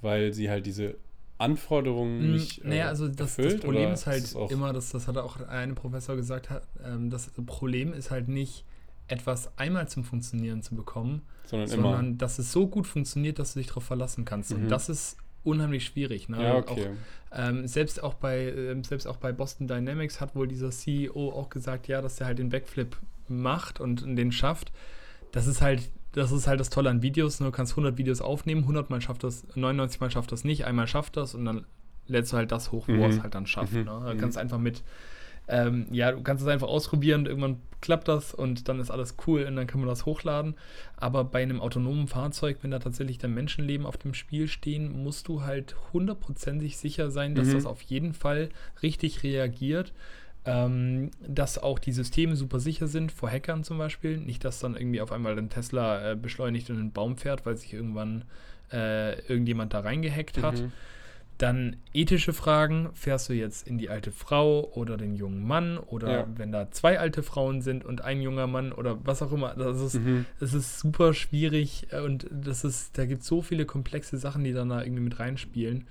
weil sie halt diese Anforderungen Mm, nicht. äh, naja, also das, das erfüllt, Problem oder ist halt auch- immer, dass, das hat auch ein Professor gesagt, hat, ähm, das Problem ist halt nicht, etwas einmal zum Funktionieren zu bekommen, sondern, sondern immer. dass es so gut funktioniert, dass du dich darauf verlassen kannst. Mhm. Und das ist unheimlich schwierig. Ne? Ja, Und okay. Auch, ähm, selbst, auch bei, ähm, selbst auch bei Boston Dynamics hat wohl dieser CEO auch gesagt, ja, dass er halt den Backflip macht und den schafft. Das ist halt, das ist halt das Tolle an Videos. Ne? Du kannst 100 Videos aufnehmen, 100 Mal schafft das, 99 Mal schafft das nicht, einmal schafft das und dann lädst du halt das hoch, wo Mhm. es halt dann schafft. Mhm. Ne? Du Mhm. kannst einfach mit, ähm, ja, du kannst es einfach ausprobieren und irgendwann klappt das und dann ist alles cool und dann kann man das hochladen. Aber bei einem autonomen Fahrzeug, wenn da tatsächlich dein Menschenleben auf dem Spiel stehen, musst du halt hundertprozentig sicher sein, dass Mhm. das auf jeden Fall richtig reagiert. Ähm, dass auch die Systeme super sicher sind, vor Hackern zum Beispiel. Nicht, dass dann irgendwie auf einmal ein Tesla äh, beschleunigt in einen Baum fährt, weil sich irgendwann äh, irgendjemand da reingehackt hat. Mhm. Dann ethische Fragen. Fährst du jetzt in die alte Frau oder den jungen Mann oder Ja. wenn da zwei alte Frauen sind und ein junger Mann oder was auch immer. Das ist, Mhm. es ist super schwierig äh, und das ist, da gibt es so viele komplexe Sachen, die dann da irgendwie mit reinspielen,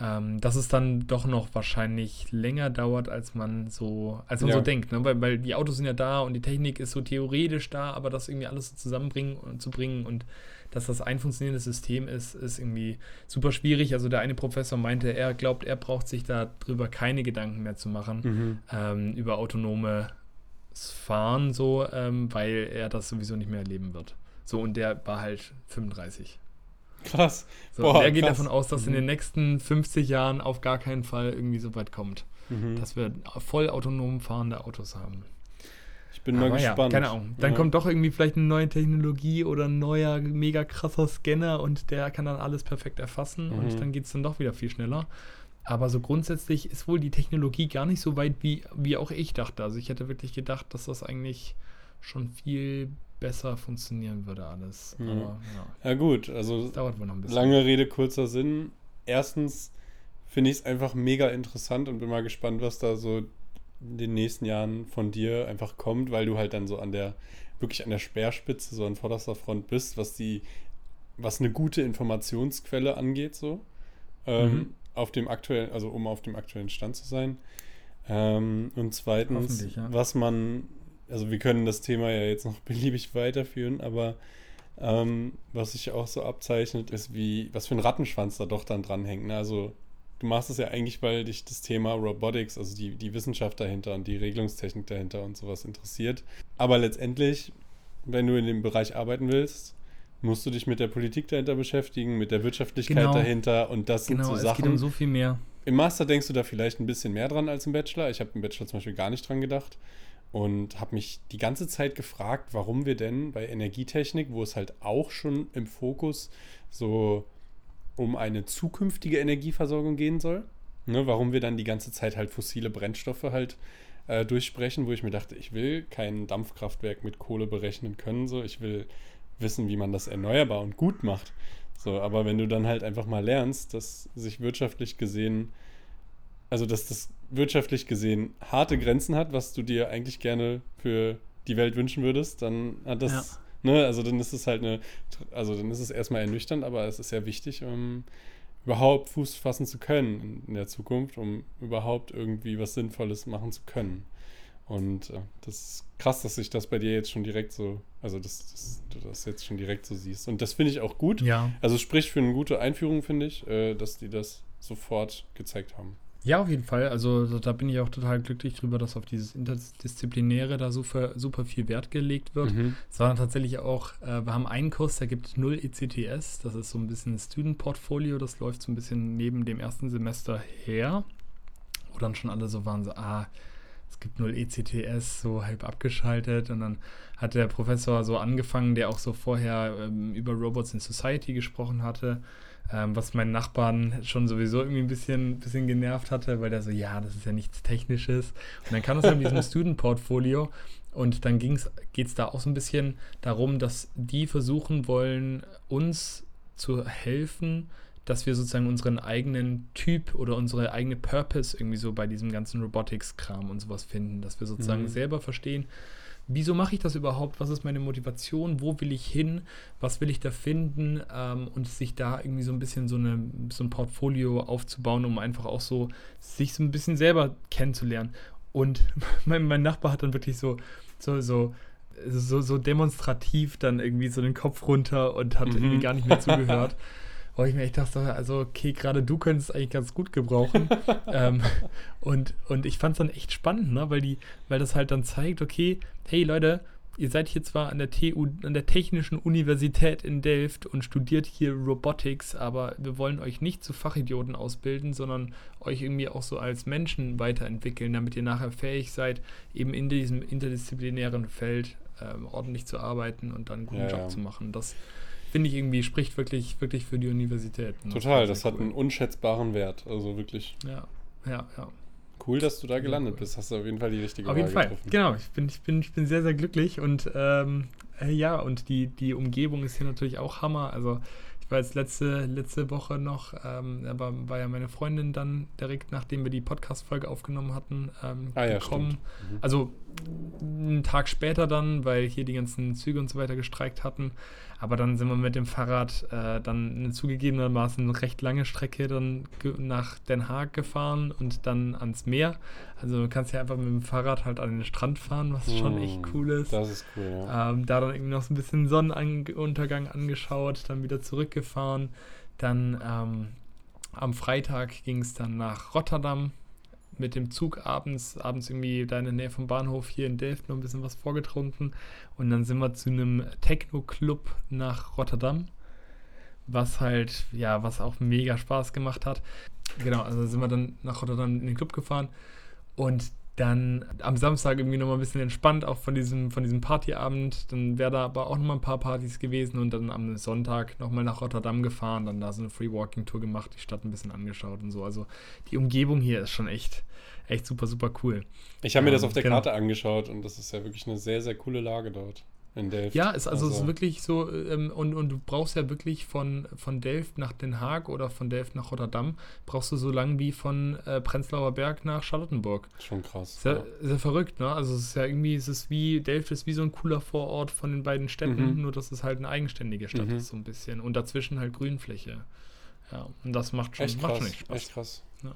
ähm, dass es dann doch noch wahrscheinlich länger dauert, als man so, als man Ja. so denkt. Ne? Weil, weil die Autos sind ja da und die Technik ist so theoretisch da, aber das irgendwie alles so zusammenbringen und zu bringen und dass das ein funktionierendes System ist, ist irgendwie super schwierig. Also der eine Professor meinte, er glaubt, er braucht sich darüber keine Gedanken mehr zu machen Mhm. ähm, über autonome Fahren, so, ähm, weil er das sowieso nicht mehr erleben wird. So, und der war halt 35. Krass. So, Boah, er geht krass. davon aus, dass in Mhm. den nächsten 50 Jahren auf gar keinen Fall irgendwie so weit kommt, Mhm. dass wir voll autonom fahrende Autos haben. Ich bin mal Aber ja, gespannt. keine Ahnung. Dann Ja. kommt doch irgendwie vielleicht eine neue Technologie oder ein neuer, mega krasser Scanner und der kann dann alles perfekt erfassen Mhm. und dann geht es dann doch wieder viel schneller. Aber so grundsätzlich ist wohl die Technologie gar nicht so weit, wie, wie auch ich dachte. Also ich hätte wirklich gedacht, dass das eigentlich schon viel besser funktionieren würde alles. Mhm. Aber ja, Ja, gut. Also das dauert wohl noch ein bisschen. Lange Rede, kurzer Sinn. Erstens finde ich es einfach mega interessant und bin mal gespannt, was da so in den nächsten Jahren von dir einfach kommt, weil du halt dann so an der, wirklich an der Speerspitze, so an vorderster Front bist, was die, was eine gute Informationsquelle angeht, so. Ähm, Mhm. Auf dem aktuellen, also um auf dem aktuellen Stand zu sein. Ähm, und zweitens, ja. was man, also wir können das Thema ja jetzt noch (laughs) beliebig weiterführen, aber ähm, was sich auch so abzeichnet, ist, wie, was für ein Rattenschwanz da doch dann dranhängt. Ne? Also, du machst es ja eigentlich, weil dich das Thema Robotics, also die, die Wissenschaft dahinter und die Regelungstechnik dahinter und sowas interessiert. Aber letztendlich, wenn du in dem Bereich arbeiten willst, musst du dich mit der Politik dahinter beschäftigen, mit der Wirtschaftlichkeit Genau. dahinter und das sind Genau, so es Sachen. geht um so viel mehr. Im Master denkst du da vielleicht ein bisschen mehr dran als im Bachelor. Ich habe im Bachelor zum Beispiel gar nicht dran gedacht und habe mich die ganze Zeit gefragt, warum wir denn bei Energietechnik, wo es halt auch schon im Fokus so um eine zukünftige Energieversorgung gehen soll, ne, warum wir dann die ganze Zeit halt fossile Brennstoffe halt äh, durchsprechen, wo ich mir dachte, ich will kein Dampfkraftwerk mit Kohle berechnen können. So, ich will wissen, wie man das erneuerbar und gut macht. So, aber wenn du dann halt einfach mal lernst, dass sich wirtschaftlich gesehen, also dass das wirtschaftlich gesehen harte Grenzen hat, was du dir eigentlich gerne für die Welt wünschen würdest, dann hat das, ja. ne, also dann ist es halt eine, also dann ist es erstmal ernüchternd, aber es ist sehr wichtig, um überhaupt Fuß fassen zu können in der Zukunft, um überhaupt irgendwie was Sinnvolles machen zu können. Und äh, das ist krass, dass sich das bei dir jetzt schon direkt so, also dass, dass du das jetzt schon direkt so siehst. Und das finde ich auch gut. Ja. Also spricht für eine gute Einführung, finde ich, äh, dass die das sofort gezeigt haben. Ja, auf jeden Fall. Also da bin ich auch total glücklich drüber, dass auf dieses Interdisziplinäre da super, super viel Wert gelegt wird. Mhm. Es war tatsächlich auch, äh, wir haben einen Kurs, der gibt null ECTS. Das ist so ein bisschen Student Portfolio. Das läuft so ein bisschen neben dem ersten Semester her. Wo dann schon alle so waren, so, ah, gibt null ECTS, so halb abgeschaltet. Und dann hat der Professor so angefangen, der auch so vorher ähm, über Robots in Society gesprochen hatte ähm, was meinen Nachbarn schon sowieso irgendwie ein bisschen, bisschen genervt hatte, weil der so, ja, das ist ja nichts Technisches. Und dann kam es in diesem (laughs) Student-Portfolio und dann geht es da auch so ein bisschen darum, dass die versuchen wollen, uns zu helfen, dass wir sozusagen unseren eigenen Typ oder unsere eigene Purpose irgendwie so bei diesem ganzen Robotics-Kram und sowas finden, dass wir sozusagen mhm. selber verstehen, wieso mache ich das überhaupt? Was ist meine Motivation? Wo will ich hin? Was will ich da finden? Ähm, und sich da irgendwie so ein bisschen so, eine, so ein Portfolio aufzubauen, um einfach auch so sich so ein bisschen selber kennenzulernen. Und (laughs) mein, mein Nachbar hat dann wirklich so, so, so, so, so demonstrativ dann irgendwie so den Kopf runter und hat mhm. irgendwie gar nicht mehr zugehört. (laughs) wo ich mir echt dachte, also okay, gerade du könntest es eigentlich ganz gut gebrauchen. (laughs) ähm, und, und ich fand es dann echt spannend, ne? weil, die, weil das halt dann zeigt, okay, hey Leute, ihr seid hier zwar an der TU, an der Technischen Universität in Delft und studiert hier Robotics, aber wir wollen euch nicht zu Fachidioten ausbilden, sondern euch irgendwie auch so als Menschen weiterentwickeln, damit ihr nachher fähig seid, eben in diesem interdisziplinären Feld ähm, ordentlich zu arbeiten und dann einen guten ja, Job ja. zu machen. Das finde ich irgendwie, spricht wirklich, wirklich für die Universität. Total, das, das hat cool. einen unschätzbaren Wert. Also wirklich. Ja, ja, ja. Cool, dass du da gelandet bist. Hast du auf jeden Fall die richtige Auf jeden Fall, getroffen. genau. Ich bin, ich, bin, ich bin sehr, sehr glücklich und ähm, äh, ja, und die, die Umgebung ist hier natürlich auch Hammer. Also ich war jetzt letzte, letzte Woche noch, ähm, aber war ja meine Freundin dann direkt, nachdem wir die Podcast-Folge aufgenommen hatten, ähm, ah, gekommen. Ja, mhm. Also einen Tag später dann, weil hier die ganzen Züge und so weiter gestreikt hatten. Aber dann sind wir mit dem Fahrrad äh, dann eine zugegebenermaßen recht lange Strecke dann nach Den Haag gefahren und dann ans Meer. Also du kannst ja einfach mit dem Fahrrad halt an den Strand fahren, was mm, schon echt cool ist. Das ist cool, ja. Ähm, da dann irgendwie noch so ein bisschen Sonnenuntergang angeschaut, dann wieder zurückgefahren. Dann ähm, am Freitag ging es dann nach Rotterdam mit dem Zug abends, abends irgendwie da in der Nähe vom Bahnhof hier in Delft noch ein bisschen was vorgetrunken. Und dann sind wir zu einem Techno-Club nach Rotterdam, was halt, ja, was auch mega Spaß gemacht hat. Genau, also sind wir dann nach Rotterdam in den Club gefahren und dann am Samstag irgendwie nochmal ein bisschen entspannt, auch von diesem, von diesem Partyabend. Dann wäre da aber auch nochmal ein paar Partys gewesen und dann am Sonntag nochmal nach Rotterdam gefahren, dann da so eine Free Walking Tour gemacht, die Stadt ein bisschen angeschaut und so. Also die Umgebung hier ist schon echt, echt super, super cool. Ich habe mir das auf der genau. Karte angeschaut und das ist ja wirklich eine sehr, sehr coole Lage dort. In Delft. Ja, ist also, also. ist wirklich so, ähm, und, und du brauchst ja wirklich von, von Delft nach Den Haag oder von Delft nach Rotterdam, brauchst du so lang wie von äh, Prenzlauer Berg nach Charlottenburg. Schon krass. Sehr, ja. sehr verrückt, ne? Also es ist ja irgendwie, es ist wie, Delft ist wie so ein cooler Vorort von den beiden Städten, mhm. nur dass es halt eine eigenständige Stadt mhm. ist, so ein bisschen. Und dazwischen halt Grünfläche. Ja, und das macht schon, echt macht krass, schon echt Spaß. Echt krass. Ja.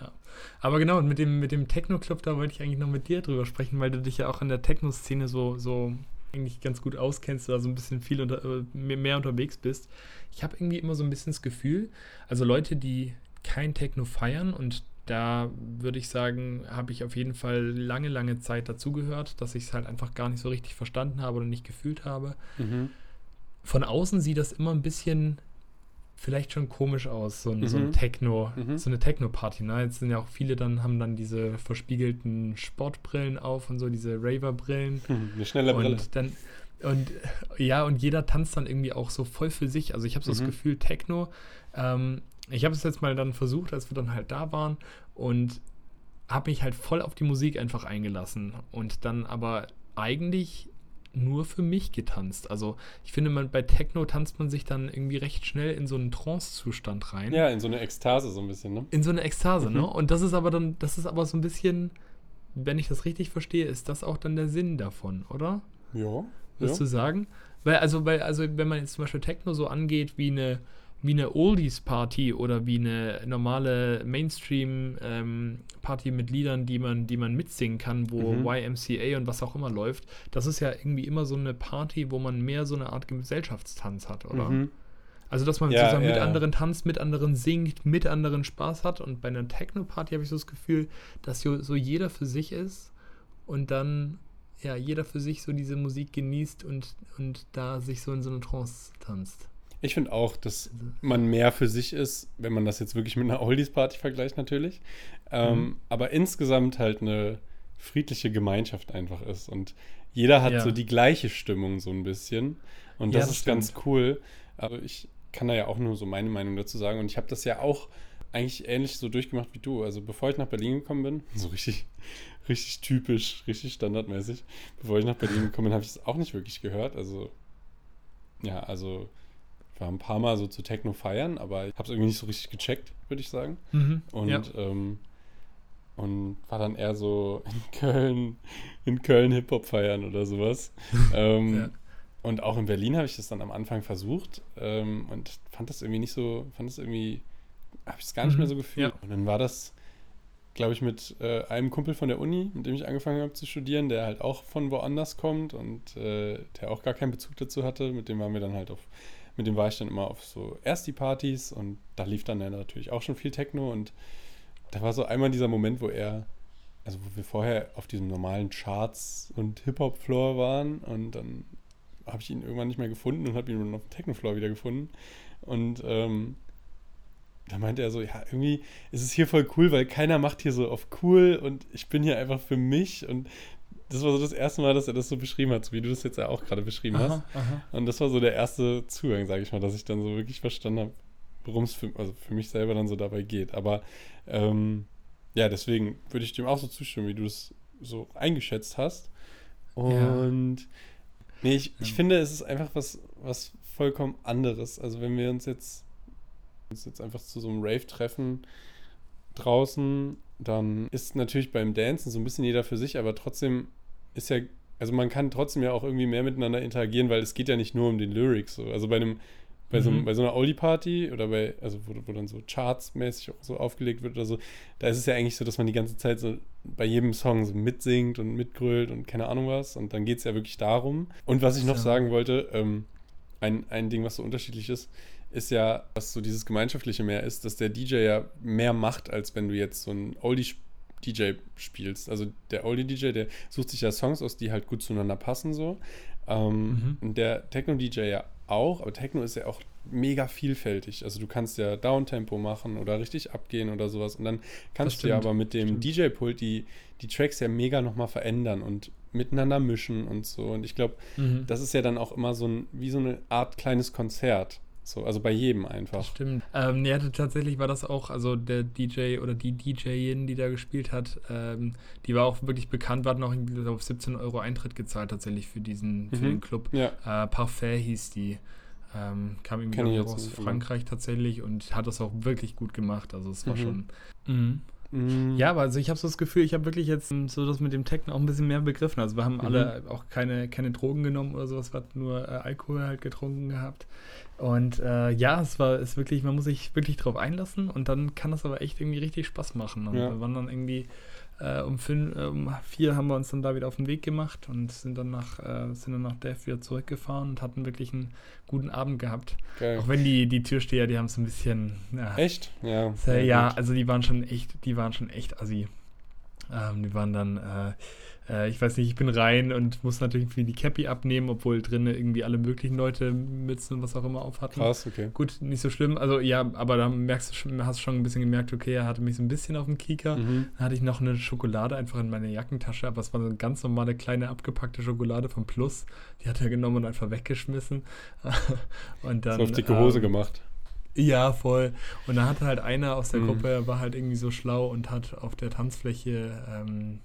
Ja. Aber genau, mit dem, mit dem Techno-Club, da wollte ich eigentlich noch mit dir drüber sprechen, weil du dich ja auch in der Techno-Szene so, so eigentlich ganz gut auskennst, da so ein bisschen viel unter, äh, mehr unterwegs bist. Ich habe irgendwie immer so ein bisschen das Gefühl, also Leute, die kein Techno feiern und da würde ich sagen, habe ich auf jeden Fall lange, lange Zeit dazugehört, dass ich es halt einfach gar nicht so richtig verstanden habe oder nicht gefühlt habe. Mhm. Von außen sieht das immer ein bisschen vielleicht schon komisch aus, so ein, mhm. so ein mhm. Techno, mhm. so eine Techno-Party. Ne? Jetzt sind ja auch viele dann, haben dann diese verspiegelten Sportbrillen auf und so, diese Raver-Brillen. Mhm, (laughs) eine schnelle Brille. Und dann, und ja, und jeder tanzt dann irgendwie auch so voll für sich. Also ich habe so das mhm. Gefühl, Techno, ähm, ich habe es jetzt mal dann versucht, als wir dann halt da waren und habe mich halt voll auf die Musik einfach eingelassen und dann aber eigentlich nur für mich getanzt. Also ich finde, man, bei Techno tanzt man sich dann irgendwie recht schnell in so einen Trance-Zustand rein. Ja, in so eine Ekstase so ein bisschen, ne? In so eine Ekstase, Mhm. ne? Und das ist aber dann, das ist aber so ein bisschen, wenn ich das richtig verstehe, ist das auch dann der Sinn davon, oder? Ja. Würdest ja. du sagen? Weil, also, weil, also, wenn man jetzt zum Beispiel Techno so angeht wie eine, wie eine Oldies-Party oder wie eine normale Mainstream-Party mit Liedern, die man, die man mitsingen kann, wo Mhm. YMCA und was auch immer läuft, das ist ja irgendwie immer so eine Party, wo man mehr so eine Art Gesellschaftstanz hat, oder? Mhm. Also, dass man Ja, sozusagen mit ja, ja. anderen tanzt, mit anderen singt, mit anderen Spaß hat. Und bei einer Techno-Party habe ich so das Gefühl, dass so, so jeder für sich ist und dann, ja, jeder für sich so diese Musik genießt und, und da sich so in so eine Trance tanzt. Ich finde auch, dass man mehr für sich ist, wenn man das jetzt wirklich mit einer Oldies-Party vergleicht, natürlich. Ähm, Mhm. Aber insgesamt halt eine friedliche Gemeinschaft einfach ist. Und jeder hat Ja. so die gleiche Stimmung so ein bisschen. Und Ja, das das ist ganz cool. Also ich kann da ja auch nur so meine Meinung dazu sagen. Und ich habe das ja auch eigentlich ähnlich so durchgemacht wie du. Also bevor ich nach Berlin gekommen bin, (laughs) so richtig, richtig typisch, richtig standardmäßig, bevor ich nach Berlin gekommen bin, habe ich es auch nicht wirklich gehört. Also ja, also war ein paar Mal so zu Techno feiern, aber ich habe es irgendwie nicht so richtig gecheckt, würde ich sagen. Mhm. Und, ja. ähm, und war dann eher so in Köln, in Köln Hip-Hop feiern oder sowas. (laughs) ähm, Ja. Und auch in Berlin habe ich das dann am Anfang versucht ähm, und fand das irgendwie nicht so, fand das irgendwie, habe ich es gar nicht Mhm, mehr so gefühlt. ja. Und dann war das, glaube ich, mit äh, einem Kumpel von der Uni, mit dem ich angefangen habe zu studieren, der halt auch von woanders kommt und äh, der auch gar keinen Bezug dazu hatte. Mit dem waren wir dann halt auf, mit dem war ich dann immer auf so Ersti-Partys und da lief dann natürlich auch schon viel Techno und da war so einmal dieser Moment, wo er, also wo wir vorher auf diesem normalen Charts und Hip-Hop-Floor waren und dann habe ich ihn irgendwann nicht mehr gefunden und habe ihn dann auf dem Techno-Floor wieder gefunden. Und ähm, da meinte er so, ja, irgendwie ist es hier voll cool, weil keiner macht hier so auf cool und ich bin hier einfach für mich. Und das war so das erste Mal, dass er das so beschrieben hat, so wie du das jetzt ja auch gerade beschrieben hast. Aha, aha. Und das war so der erste Zugang, sage ich mal, dass ich dann so wirklich verstanden habe, worum es für, also für mich selber dann so dabei geht. Aber ähm, ja, deswegen würde ich dem auch so zustimmen, wie du es so eingeschätzt hast. Und nee, ich, ich Ja. finde, es ist einfach was, was vollkommen anderes. Also wenn wir uns jetzt, uns jetzt einfach zu so einem Rave treffen draußen, dann ist natürlich beim Dancen so ein bisschen jeder für sich, aber trotzdem ist ja, also man kann trotzdem ja auch irgendwie mehr miteinander interagieren, weil es geht ja nicht nur um den Lyrics. So. Also bei einem, bei, so, Mhm. bei so einer Oldie-Party oder bei, also wo, wo dann so chartsmäßig auch so aufgelegt wird oder so, da ist es ja eigentlich so, dass man die ganze Zeit so bei jedem Song so mitsingt und mitgrölt und keine Ahnung was. Und dann geht es ja wirklich darum. Und was ich noch Ja. sagen wollte, ähm, ein, ein Ding, was so unterschiedlich ist, ist ja, was so dieses Gemeinschaftliche mehr ist, dass der DJ ja mehr macht, als wenn du jetzt so ein Oldie-DJ spielst. Also der Oldie-DJ, der sucht sich ja Songs aus, die halt gut zueinander passen so. Ähm, Mhm. Und der Techno-DJ ja auch, aber Techno ist ja auch mega vielfältig. Also du kannst ja Downtempo machen oder richtig abgehen oder sowas. Und dann kannst du ja stimmt, aber mit dem stimmt. DJ-Pult die, die Tracks ja mega nochmal verändern und miteinander mischen und so. Und ich glaube, Mhm. das ist ja dann auch immer so ein, wie so eine Art kleines Konzert. So, also bei jedem Das einfach. stimmt. Ähm, ja, tatsächlich war das auch, also der DJ oder die DJin, die da gespielt hat, ähm, die war auch wirklich bekannt, war noch irgendwie auf 17 Euro Eintritt gezahlt tatsächlich für diesen, für Mhm. den Club. Ja, Äh, Parfait hieß die. Ähm, kam irgendwie jetzt aus Frankreich tatsächlich und hat das auch wirklich gut gemacht. Also es war Mhm. schon. Mhm. Mm, Ja, aber also ich habe so das Gefühl, ich habe wirklich jetzt ähm, so das mit dem Techno auch ein bisschen mehr begriffen. Also wir haben Mhm. alle auch keine, keine Drogen genommen oder sowas, wir hatten nur äh, Alkohol halt getrunken gehabt. Und äh, ja, es war ist wirklich, man muss sich wirklich drauf einlassen und dann kann das aber echt irgendwie richtig Spaß machen. Und Ja. wir waren dann irgendwie äh, um, fünf, äh, um vier haben wir uns dann da wieder auf den Weg gemacht und sind dann nach, äh, sind dann nach Death wieder zurückgefahren und hatten wirklich einen guten Abend gehabt. geil. Auch wenn die, die Türsteher, die haben es ein bisschen, ja, Echt? Ja. sehr, ja, gut. also die waren schon echt, die waren schon echt assi. Ähm, die waren dann, äh, ich weiß nicht, ich bin rein und muss natürlich für die Cappy abnehmen, obwohl drinnen irgendwie alle möglichen Leute Mützen und was auch immer auf hatten. Krass, okay. Gut, nicht so schlimm. Also ja, aber da merkst du schon, hast du schon ein bisschen gemerkt, okay, er hatte mich so ein bisschen auf dem Kieker. Mhm. Dann hatte ich noch eine Schokolade einfach in meine Jackentasche, aber es war so eine ganz normale kleine abgepackte Schokolade vom Plus. Die hat er genommen und einfach weggeschmissen. (laughs) und dann. so auf dicke Hose ähm, gemacht. Ja, voll. Und da hat halt einer aus der Mhm. Gruppe, war halt irgendwie so schlau und hat auf der Tanzfläche, ähm,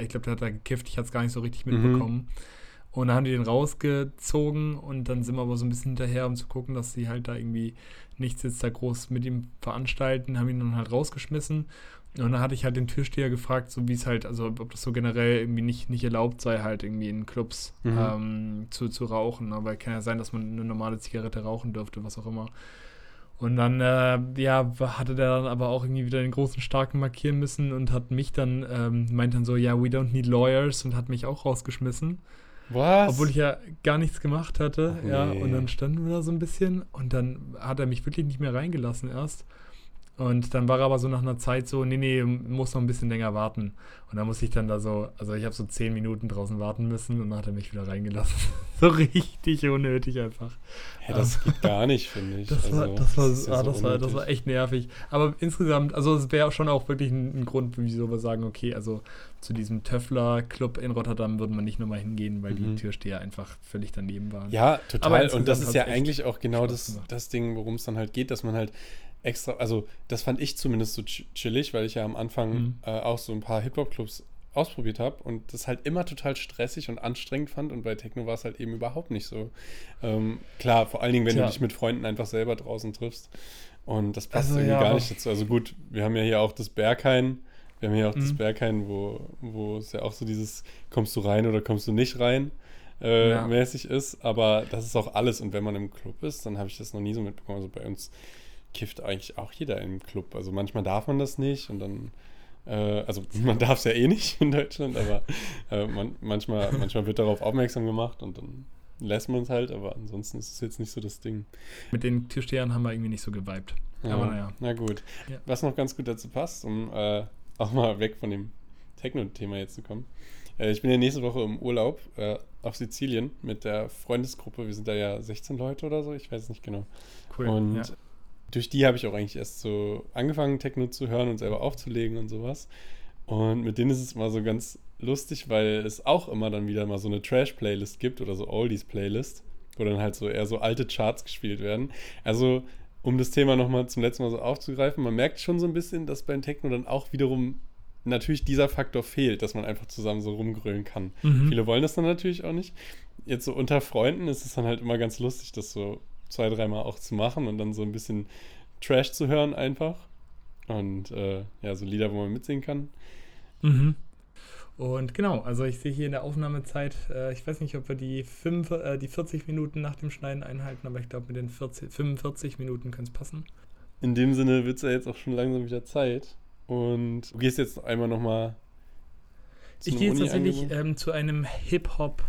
ich glaube, der hat da gekifft, ich hatte es gar nicht so richtig Mhm. mitbekommen. Und dann haben die den rausgezogen und dann sind wir aber so ein bisschen hinterher, um zu gucken, dass sie halt da irgendwie nichts jetzt da groß mit ihm veranstalten, haben ihn dann halt rausgeschmissen. Und dann hatte ich halt den Türsteher gefragt, so wie es halt, also ob das so generell irgendwie nicht, nicht erlaubt sei, halt irgendwie in Clubs Mhm. ähm, zu, zu rauchen. Aber kann ja sein, dass man eine normale Zigarette rauchen dürfte, was auch immer. Und dann, äh, ja, hatte der dann aber auch irgendwie wieder den großen Starken markieren müssen und hat mich dann, ähm, meint dann so, ja, we don't need lawyers und hat mich auch rausgeschmissen. Was? Obwohl ich ja gar nichts gemacht hatte, Ach, ja. nee. Und dann standen wir da so ein bisschen und dann hat er mich wirklich nicht mehr reingelassen erst. Und dann war er aber so nach einer Zeit so, nee, nee, muss noch ein bisschen länger warten. Und dann musste ich dann da so, also ich habe so zehn Minuten draußen warten müssen und dann hat er mich wieder reingelassen. (laughs) so richtig unnötig einfach. ja, das geht gar nicht, finde ich. (laughs) Das war, Also, das war, ja ah, so das war, das war echt nervig. Aber insgesamt, also es wäre schon auch wirklich ein, ein Grund, wieso wir sagen, okay, also zu diesem Töffler-Club in Rotterdam würden wir nicht nochmal hingehen, weil Mhm. die Türsteher einfach völlig daneben waren. Ja, total. Und das ist ja eigentlich auch genau das, das Ding, worum es dann halt geht, dass man halt extra, also das fand ich zumindest so ch- chillig, weil ich ja am Anfang Mhm. äh, auch so ein paar Hip-Hop-Clubs ausprobiert habe und das halt immer total stressig und anstrengend fand und bei Techno war es halt eben überhaupt nicht so. Ähm, klar, vor allen Dingen, wenn Tja. du dich mit Freunden einfach selber draußen triffst und das passt Also, irgendwie ja, gar nicht dazu. Also gut, wir haben ja hier auch das Berghain, wir haben hier auch das Mhm. Berghain, wo, wo es ja auch so dieses, kommst du rein oder kommst du nicht rein? Äh, Ja. mäßig ist, aber das ist auch alles. Und wenn man im Club ist, dann habe ich das noch nie so mitbekommen. Also bei uns kifft eigentlich auch jeder im Club. Also manchmal darf man das nicht und dann, äh, also (laughs) man darf es ja eh nicht in Deutschland, aber äh, man, manchmal, manchmal wird darauf aufmerksam gemacht und dann lässt man es halt, aber ansonsten ist es jetzt nicht so das Ding. Mit den Türstehern haben wir irgendwie nicht so geweibt. Aber naja. Na gut. Ja. Was noch ganz gut dazu passt, um äh, auch mal weg von dem Techno-Thema jetzt zu kommen. Äh, ich bin ja nächste Woche im Urlaub äh, auf Sizilien mit der Freundesgruppe. Wir sind da ja 16 Leute oder so, ich weiß nicht genau. Cool. Und ja. Durch die habe ich auch eigentlich erst so angefangen, Techno zu hören und selber aufzulegen und sowas. Und mit denen ist es mal so ganz lustig, weil es auch immer dann wieder mal so eine Trash-Playlist gibt oder so Oldies-Playlist, wo dann halt so eher so alte Charts gespielt werden. Also, um das Thema nochmal zum letzten Mal so aufzugreifen, man merkt schon so ein bisschen, dass beim Techno dann auch wiederum natürlich dieser Faktor fehlt, dass man einfach zusammen so rumgrölen kann. Mhm. Viele wollen das dann natürlich auch nicht. Jetzt so unter Freunden ist es dann halt immer ganz lustig, das so zwei, dreimal auch zu machen und dann so ein bisschen Trash zu hören einfach. Und äh, ja, so Lieder, wo man mitsingen kann. Mhm. Und genau, also ich sehe hier in der Aufnahmezeit, äh, ich weiß nicht, ob wir die, fünf, äh, die 40 Minuten nach dem Schneiden einhalten, aber ich glaube, mit den 40, 45 Minuten könnte es passen. In dem Sinne wird es ja jetzt auch schon langsam wieder Zeit. Und du gehst jetzt einmal nochmal. Ich gehe jetzt tatsächlich ähm, zu einem Hip-Hop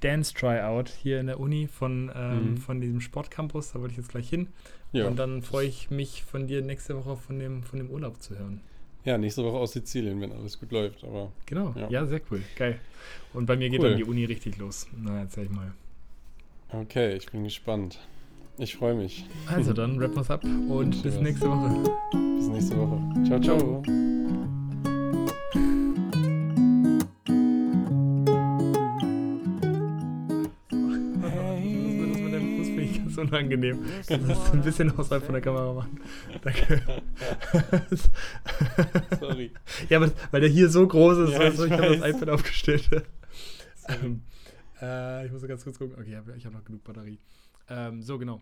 Dance Tryout hier in der Uni von, ähm, Mhm. von diesem Sportcampus. Da wollte ich jetzt gleich hin. ja. Und dann freue ich mich von dir nächste Woche von dem, von dem Urlaub zu hören. ja, nächste Woche aus Sizilien, wenn alles gut läuft. Aber Genau, Ja. ja, sehr cool. Geil. Und bei mir geht Cool. dann die Uni richtig los. Na, erzähl ich mal. okay, ich bin gespannt. Ich freue mich. Also dann, rappen wir's ab und bis nächste Woche. Bis nächste Woche. Ciao, ciao. Hey. Ganz unangenehm. Kannst du das ein bisschen außerhalb von der Kamera machen? (laughs) Danke. Sorry. ja, aber weil der hier so groß ist, Ja, du, ich ich habe das iPad aufgestellt. (laughs) ähm, äh, ich muss ganz kurz gucken. Okay, ich habe hab noch genug Batterie. Ähm, so, genau.